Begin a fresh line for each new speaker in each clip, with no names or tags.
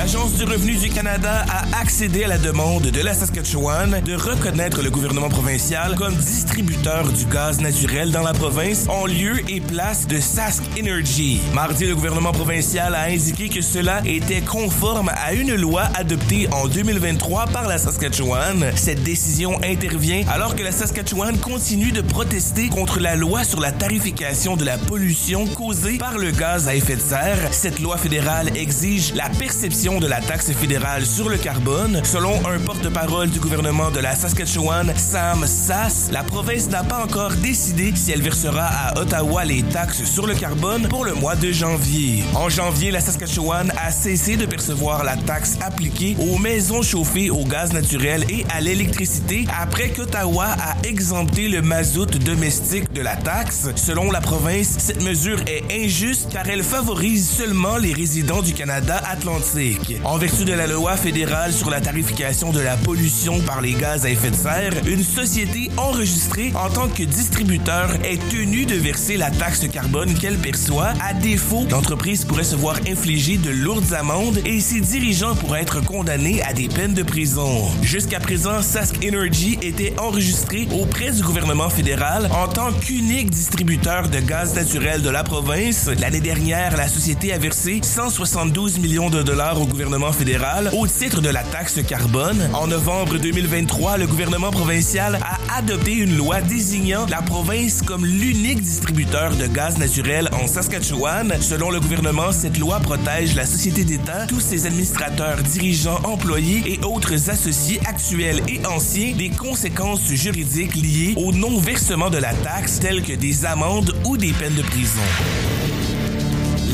L'Agence du revenu du Canada a accédé à la demande de la Saskatchewan de reconnaître le gouvernement provincial comme distributeur du gaz naturel dans la province en lieu et place de Sask Energy. Mardi, le gouvernement provincial a indiqué que cela était conforme à une loi adoptée en 2023 par la Saskatchewan. Cette décision intervient alors que la Saskatchewan continue de protester contre la loi sur la tarification de la pollution causée par le gaz à effet de serre. Cette loi fédérale exige la perception de la taxe fédérale sur le carbone. Selon un porte-parole du gouvernement de la Saskatchewan, Sam Sass, la province n'a pas encore décidé si elle versera à Ottawa les taxes sur le carbone pour le mois de janvier. En janvier, la Saskatchewan a cessé de percevoir la taxe appliquée aux maisons chauffées au gaz naturel et à l'électricité après qu'Ottawa a exempté le mazout domestique de la taxe. Selon la province, cette mesure est injuste car elle favorise seulement les résidents du Canada atlantique. En vertu de la loi fédérale sur la tarification de la pollution par les gaz à effet de serre, une société enregistrée en tant que distributeur est tenue de verser la taxe carbone qu'elle perçoit. À défaut, l'entreprise pourrait se voir infliger de lourdes amendes et ses dirigeants pourraient être condamnés à des peines de prison. Jusqu'à présent, Sask Energy était enregistré auprès du gouvernement fédéral en tant qu'unique distributeur de gaz naturel de la province. L'année dernière, la société a versé 172 millions de dollars au gouvernement fédéral au titre de la taxe carbone. En novembre 2023, le gouvernement provincial a adopté une loi désignant la province comme l'unique distributeur de gaz naturel en Saskatchewan. Selon le gouvernement, cette loi protège la société d'État, tous ses administrateurs, dirigeants, employés et autres associés actuels et anciens des conséquences juridiques liées au non-versement de la taxe telles que des amendes ou des peines de prison.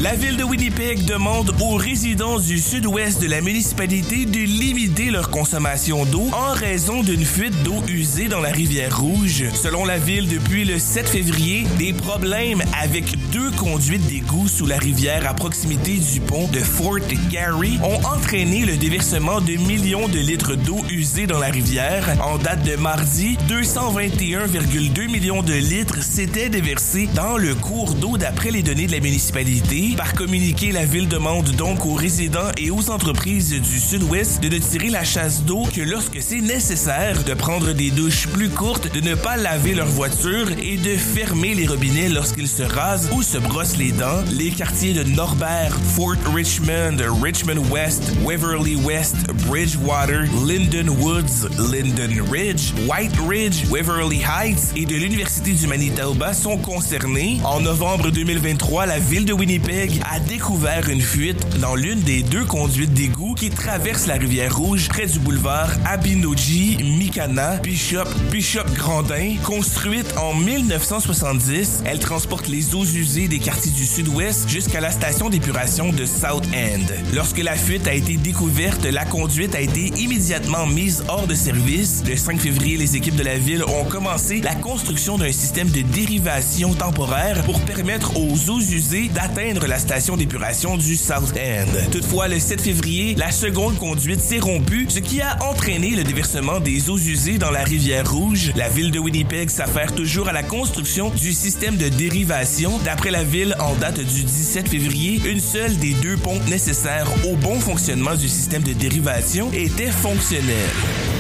La ville de Winnipeg demande aux résidents du sud-ouest de la municipalité de limiter leur consommation d'eau en raison d'une fuite d'eau usée dans la rivière Rouge. Selon la ville, depuis le 7 février, des problèmes avec deux conduites d'égout sous la rivière à proximité du pont de Fort Garry ont entraîné le déversement de millions de litres d'eau usée dans la rivière. En date de mardi, 221,2 millions de litres s'étaient déversés dans le cours d'eau d'après les données de la municipalité. Par communiqué, la ville demande donc aux résidents et aux entreprises du sud-ouest de ne tirer la chasse d'eau que lorsque c'est nécessaire, de prendre des douches plus courtes, de ne pas laver leur voiture et de fermer les robinets lorsqu'ils se rasent ou se brossent les dents. Les quartiers de Norbert, Fort Richmond, Richmond West, Waverly West, Bridgewater, Linden Woods, Linden Ridge, White Ridge, Waverly Heights et de l'Université du Manitoba sont concernés. En novembre 2023, la ville de Winnipeg a découvert une fuite dans l'une des deux conduites d'égout qui traversent la rivière Rouge près du boulevard Abinoji, Mikana, Bishop, Bishop Grandin. Construite en 1970, elle transporte les eaux usées des quartiers du sud-ouest jusqu'à la station d'épuration de South End. Lorsque la fuite a été découverte, la conduite a été immédiatement mise hors de service. Le 5 février, les équipes de la ville ont commencé la construction d'un système de dérivation temporaire pour permettre aux eaux usées d'atteindre la station d'épuration du South End. Toutefois, le 7 février, la seconde conduite s'est rompue, ce qui a entraîné le déversement des eaux usées dans la rivière Rouge. La ville de Winnipeg s'affaire toujours à la construction du système de dérivation. D'après la ville, en date du 17 février, une seule des deux pompes nécessaires au bon fonctionnement du système de dérivation était fonctionnelle.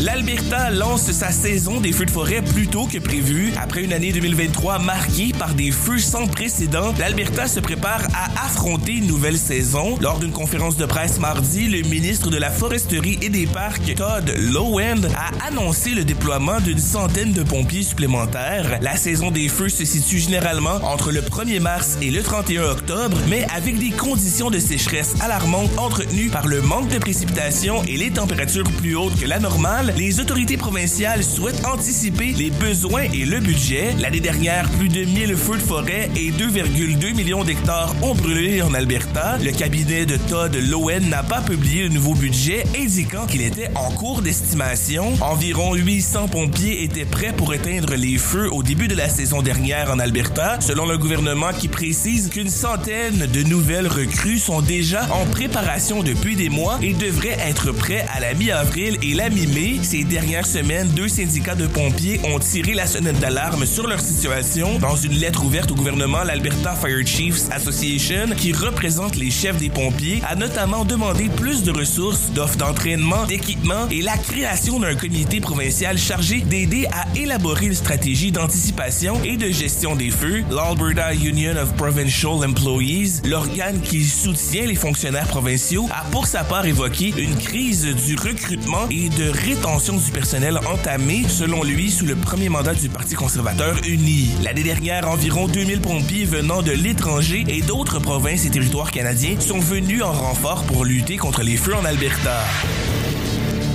L'Alberta lance sa saison des feux de forêt plus tôt que prévu. Après une année 2023 marquée par des feux sans précédent, l'Alberta se prépare à affronter une nouvelle saison. Lors d'une conférence de presse mardi, le ministre de la Foresterie et des Parcs, Todd Lowen, a annoncé le déploiement d'une centaine de pompiers supplémentaires. La saison des feux se situe généralement entre le 1er mars et le 31 octobre, mais avec des conditions de sécheresse alarmantes entretenues par le manque de précipitations et les températures plus hautes que la normale, les autorités provinciales souhaitent anticiper les besoins et le budget. L'année dernière, plus de 1000 feux de forêt et 2,2 millions d'hectares ont brûlé en Alberta. Le cabinet de Todd Lowen n'a pas publié le nouveau budget, indiquant qu'il était en cours d'estimation. Environ 800 pompiers étaient prêts pour éteindre les feux au début de la saison dernière en Alberta, selon le gouvernement qui précise qu'une centaine de nouvelles recrues sont déjà en préparation depuis des mois et devraient être prêts à la mi-avril et la mi-mai. Ces dernières semaines, deux syndicats de pompiers ont tiré la sonnette d'alarme sur leur situation. Dans une lettre ouverte au gouvernement, l'Alberta Fire Chiefs Association, qui représente les chefs des pompiers, a notamment demandé plus de ressources, d'offres d'entraînement, d'équipement et la création d'un comité provincial chargé d'aider à élaborer une stratégie d'anticipation et de gestion des feux. L'Alberta Union of Provincial Employees, l'organe qui soutient les fonctionnaires provinciaux, a pour sa part évoqué une crise du recrutement et de rétention du personnel entamée, selon lui, sous le premier mandat du Parti conservateur uni. L'année dernière, environ 2000 pompiers venant de l'étranger et d'autres provinces et territoires canadiens sont venus en renfort pour lutter contre les feux en Alberta.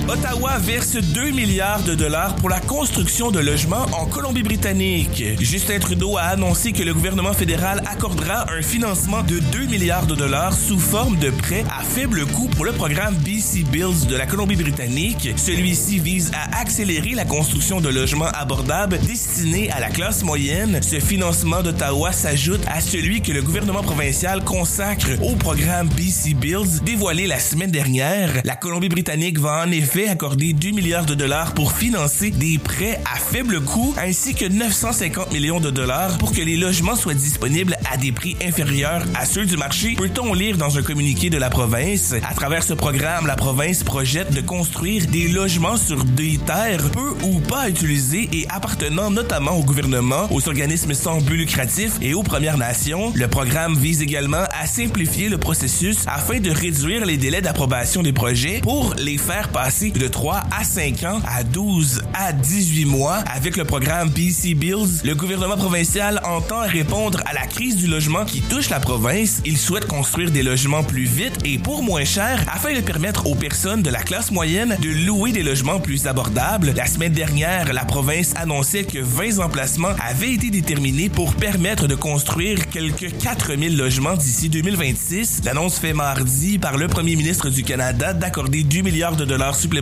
Ottawa verse 2 milliards de dollars pour la construction de logements en Colombie-Britannique. Justin Trudeau a annoncé que le gouvernement fédéral accordera un financement de 2 milliards de dollars sous forme de prêt à faible coût pour le programme BC Builds de la Colombie-Britannique. Celui-ci vise à accélérer la construction de logements abordables destinés à la classe moyenne. Ce financement d'Ottawa s'ajoute à celui que le gouvernement provincial consacre au programme BC Builds dévoilé la semaine dernière. La Colombie-Britannique va en effet fait accorder 2 milliards de dollars pour financer des prêts à faible coût ainsi que 950 millions de dollars pour que les logements soient disponibles à des prix inférieurs à ceux du marché, peut-on lire dans un communiqué de la province? À travers ce programme, la province projette de construire des logements sur des terres peu ou pas utilisées et appartenant notamment au gouvernement, aux organismes sans but lucratif et aux Premières Nations. Le programme vise également à simplifier le processus afin de réduire les délais d'approbation des projets pour les faire passer de 3 à 5 ans à 12 à 18 mois. Avec le programme PC Bills, le gouvernement provincial entend répondre à la crise du logement qui touche la province. Il souhaite construire des logements plus vite et pour moins cher afin de permettre aux personnes de la classe moyenne de louer des logements plus abordables. La semaine dernière, la province annonçait que 20 emplacements avaient été déterminés pour permettre de construire quelques 4000 logements d'ici 2026. L'annonce fait mardi par le premier ministre du Canada d'accorder 2 milliards de dollars supplémentaires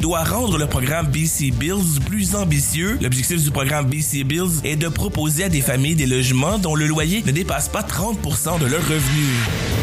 doit rendre le programme BC Bills plus ambitieux. L'objectif du programme BC Bills est de proposer à des familles des logements dont le loyer ne dépasse pas 30% de leurs revenus.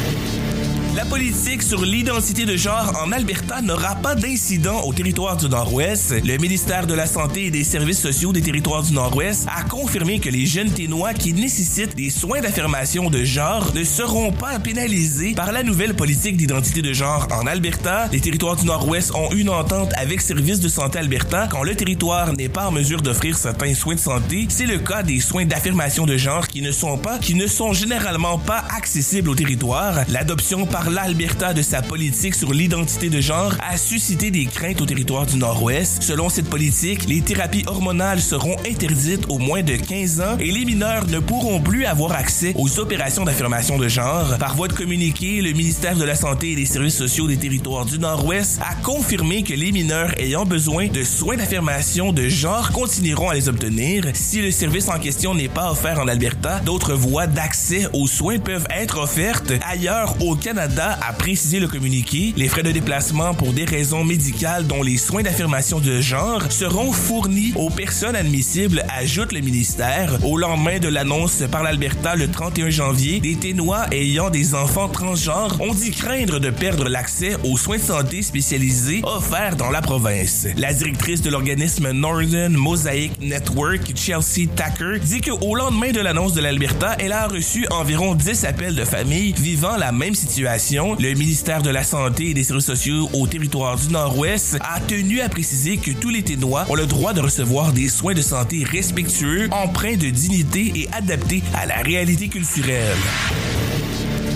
La politique sur l'identité de genre en Alberta n'aura pas d'incident au territoire du Nord-Ouest. Le ministère de la Santé et des Services sociaux des territoires du Nord-Ouest a confirmé que les jeunes ténois qui nécessitent des soins d'affirmation de genre ne seront pas pénalisés par la nouvelle politique d'identité de genre en Alberta. Les territoires du Nord-Ouest ont une entente avec Services de santé Alberta quand le territoire n'est pas en mesure d'offrir certains soins de santé. C'est le cas des soins d'affirmation de genre qui ne sont pas, qui ne sont généralement pas accessibles au territoire. L'adoption par l'Alberta de sa politique sur l'identité de genre a suscité des craintes au territoire du Nord-Ouest. Selon cette politique, les thérapies hormonales seront interdites aux moins de 15 ans et les mineurs ne pourront plus avoir accès aux opérations d'affirmation de genre. Par voie de communiqué, le ministère de la Santé et des Services sociaux des territoires du Nord-Ouest a confirmé que les mineurs ayant besoin de soins d'affirmation de genre continueront à les obtenir. Si le service en question n'est pas offert en Alberta, d'autres voies d'accès aux soins peuvent être offertes ailleurs au Canada a précisé le communiqué. Les frais de déplacement pour des raisons médicales dont les soins d'affirmation de genre seront fournis aux personnes admissibles, ajoute le ministère. Au lendemain de l'annonce par l'Alberta le 31 janvier, des Ténois ayant des enfants transgenres ont dit craindre de perdre l'accès aux soins de santé spécialisés offerts dans la province. La directrice de l'organisme Northern Mosaic Network, Chelsea Tucker, dit qu'au lendemain de l'annonce de l'Alberta, elle a reçu environ 10 appels de familles vivant la même situation le ministère de la Santé et des Services sociaux au territoire du Nord-Ouest a tenu à préciser que tous les Ténois ont le droit de recevoir des soins de santé respectueux, empreints de dignité et adaptés à la réalité culturelle.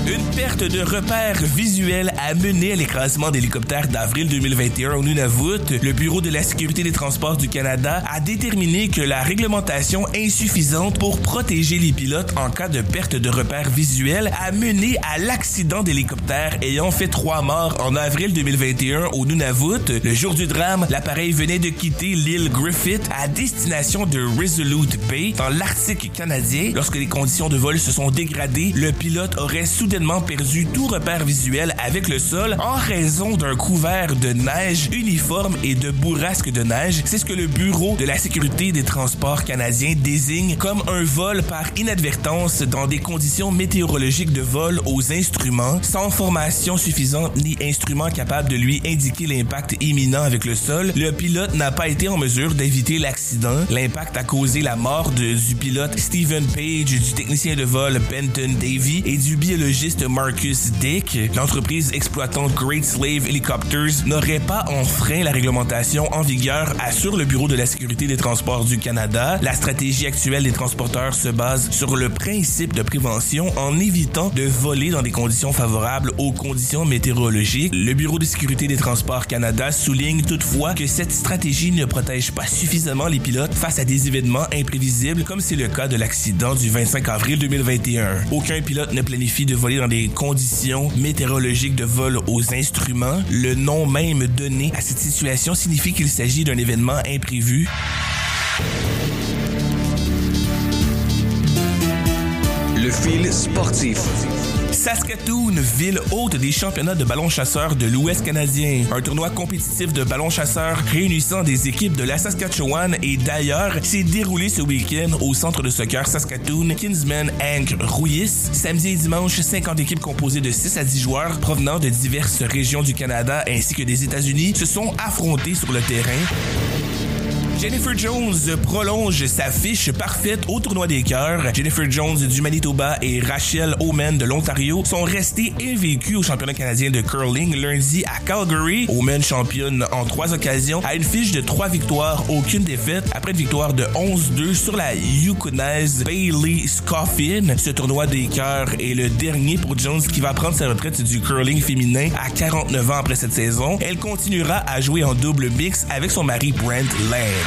Une perte de repères visuels a mené à l'écrasement d'hélicoptères d'avril 2021 au Nunavut. Le Bureau de la sécurité des transports du Canada a déterminé que la réglementation insuffisante pour protéger les pilotes en cas de perte de repères visuels a mené à l'accident d'hélicoptère ayant fait trois morts en avril 2021 au Nunavut. Le jour du drame, l'appareil venait de quitter l'île Griffith à destination de Resolute Bay dans l'Arctique canadien. Lorsque les conditions de vol se sont dégradées, le pilote aurait soudainement soudainement perdu tout repère visuel avec le sol en raison d'un couvert de neige uniforme et de bourrasques de neige. C'est ce que le Bureau de la sécurité des transports canadiens désigne comme un vol par inadvertance dans des conditions météorologiques de vol aux instruments, sans formation suffisante ni instrument capable de lui indiquer l'impact imminent avec le sol. Le pilote n'a pas été en mesure d'éviter l'accident. L'impact a causé la mort de, du pilote Stephen Page, du technicien de vol Benton Davy et du biologiste Marcus Dick. L'entreprise exploitante Great Slave Helicopters n'aurait pas enfreint la réglementation en vigueur, assure le Bureau de la sécurité des transports du Canada. La stratégie actuelle des transporteurs se base sur le principe de prévention en évitant de voler dans des conditions favorables aux conditions météorologiques. Le Bureau de sécurité des transports Canada souligne toutefois que cette stratégie ne protège pas suffisamment les pilotes face à des événements imprévisibles comme c'est le cas de l'accident du 25 avril 2021. Aucun pilote ne planifie de voler dans des conditions météorologiques de vol aux instruments. Le nom même donné à cette situation signifie qu'il s'agit d'un événement imprévu.
Le fil sportif.
Saskatoon, ville hôte des championnats de ballon chasseur de l'Ouest canadien. Un tournoi compétitif de ballon chasseur réunissant des équipes de la Saskatchewan et d'ailleurs s'est déroulé ce week-end au centre de soccer Saskatoon Kinsman Hank Rouillis. Samedi et dimanche, 50 équipes composées de 6 à 10 joueurs provenant de diverses régions du Canada ainsi que des États-Unis se sont affrontés sur le terrain. Jennifer Jones prolonge sa fiche parfaite au tournoi des cœurs. Jennifer Jones du Manitoba et Rachel Omen de l'Ontario sont restés invaincus au championnat canadien de curling lundi à Calgary. Omen championne en trois occasions à une fiche de trois victoires, aucune défaite après une victoire de 11-2 sur la Yukonaise Bailey Scoffin. Ce tournoi des cœurs est le dernier pour Jones qui va prendre sa retraite du curling féminin à 49 ans après cette saison. Elle continuera à jouer en double mix avec son mari Brent Laird.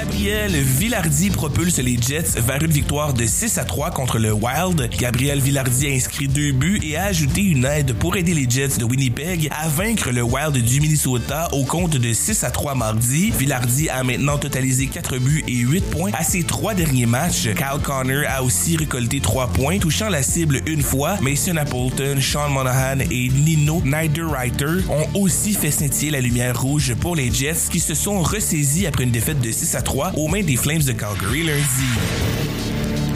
Gabriel Villardi propulse les Jets vers une victoire de 6 à 3 contre le Wild. Gabriel Villardi a inscrit deux buts et a ajouté une aide pour aider les Jets de Winnipeg à vaincre le Wild du Minnesota au compte de 6 à 3 mardi. Villardi a maintenant totalisé 4 buts et 8 points à ses trois derniers matchs. Kyle Connor a aussi récolté 3 points, touchant la cible une fois. Mason Appleton, Sean Monahan et Nino Niederreiter ont aussi fait scintiller la lumière rouge pour les Jets qui se sont ressaisis après une défaite de 6 à 3 aux mains des Flames de Calgary lundi.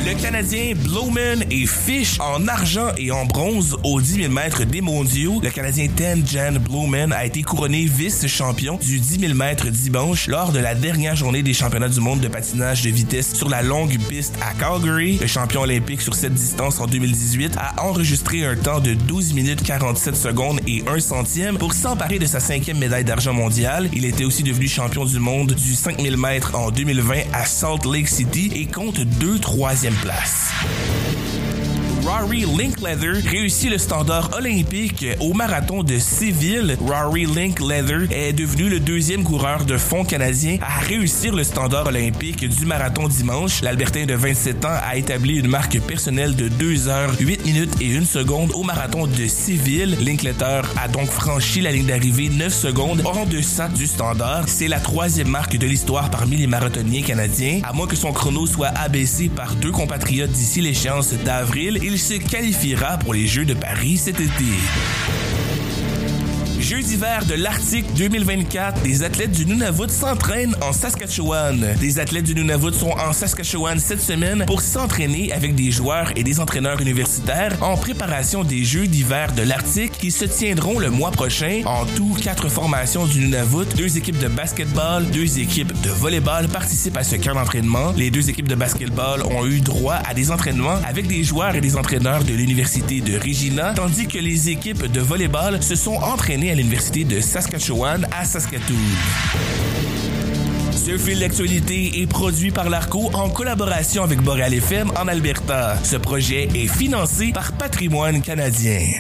Le Canadien Blowman et Fish en argent et en bronze aux 10 000 mètres des mondiaux. Le Canadien Ten Jan Blowman a été couronné vice-champion du 10 000 mètres dimanche lors de la dernière journée des championnats du monde de patinage de vitesse sur la longue piste à Calgary. Le champion olympique sur cette distance en 2018 a enregistré un temps de 12 minutes 47 secondes et 1 centième pour s'emparer de sa cinquième médaille d'argent mondiale. Il était aussi devenu champion du monde du 5000 mètres en 2020 à Salt Lake City et compte deux troisièmes place. Rory Linkleather réussit le standard olympique au marathon de Séville. Rory Linkleather est devenu le deuxième coureur de fond canadien à réussir le standard olympique du marathon dimanche. L'Albertain de 27 ans a établi une marque personnelle de 2 heures 8 minutes et 1 seconde au marathon de Séville. Linkletter a donc franchi la ligne d'arrivée 9 secondes en deçà du standard. C'est la troisième marque de l'histoire parmi les marathoniens canadiens. À moins que son chrono soit abaissé par deux compatriotes d'ici l'échéance d'avril, il se qualifiera pour les Jeux de Paris cet été. Jeux d'hiver de l'Arctique 2024, les athlètes du Nunavut s'entraînent en Saskatchewan. Les athlètes du Nunavut sont en Saskatchewan cette semaine pour s'entraîner avec des joueurs et des entraîneurs universitaires en préparation des Jeux d'hiver de l'Arctique qui se tiendront le mois prochain. En tout, quatre formations du Nunavut, deux équipes de basketball, deux équipes de volleyball participent à ce camp d'entraînement. Les deux équipes de basketball ont eu droit à des entraînements avec des joueurs et des entraîneurs de l'université de Regina, tandis que les équipes de volleyball se sont entraînées à l'Université de Saskatchewan à Saskatoon. Ce fil d'actualité est produit par l'ARCO en collaboration avec Boreal FM en Alberta. Ce projet est financé par Patrimoine canadien.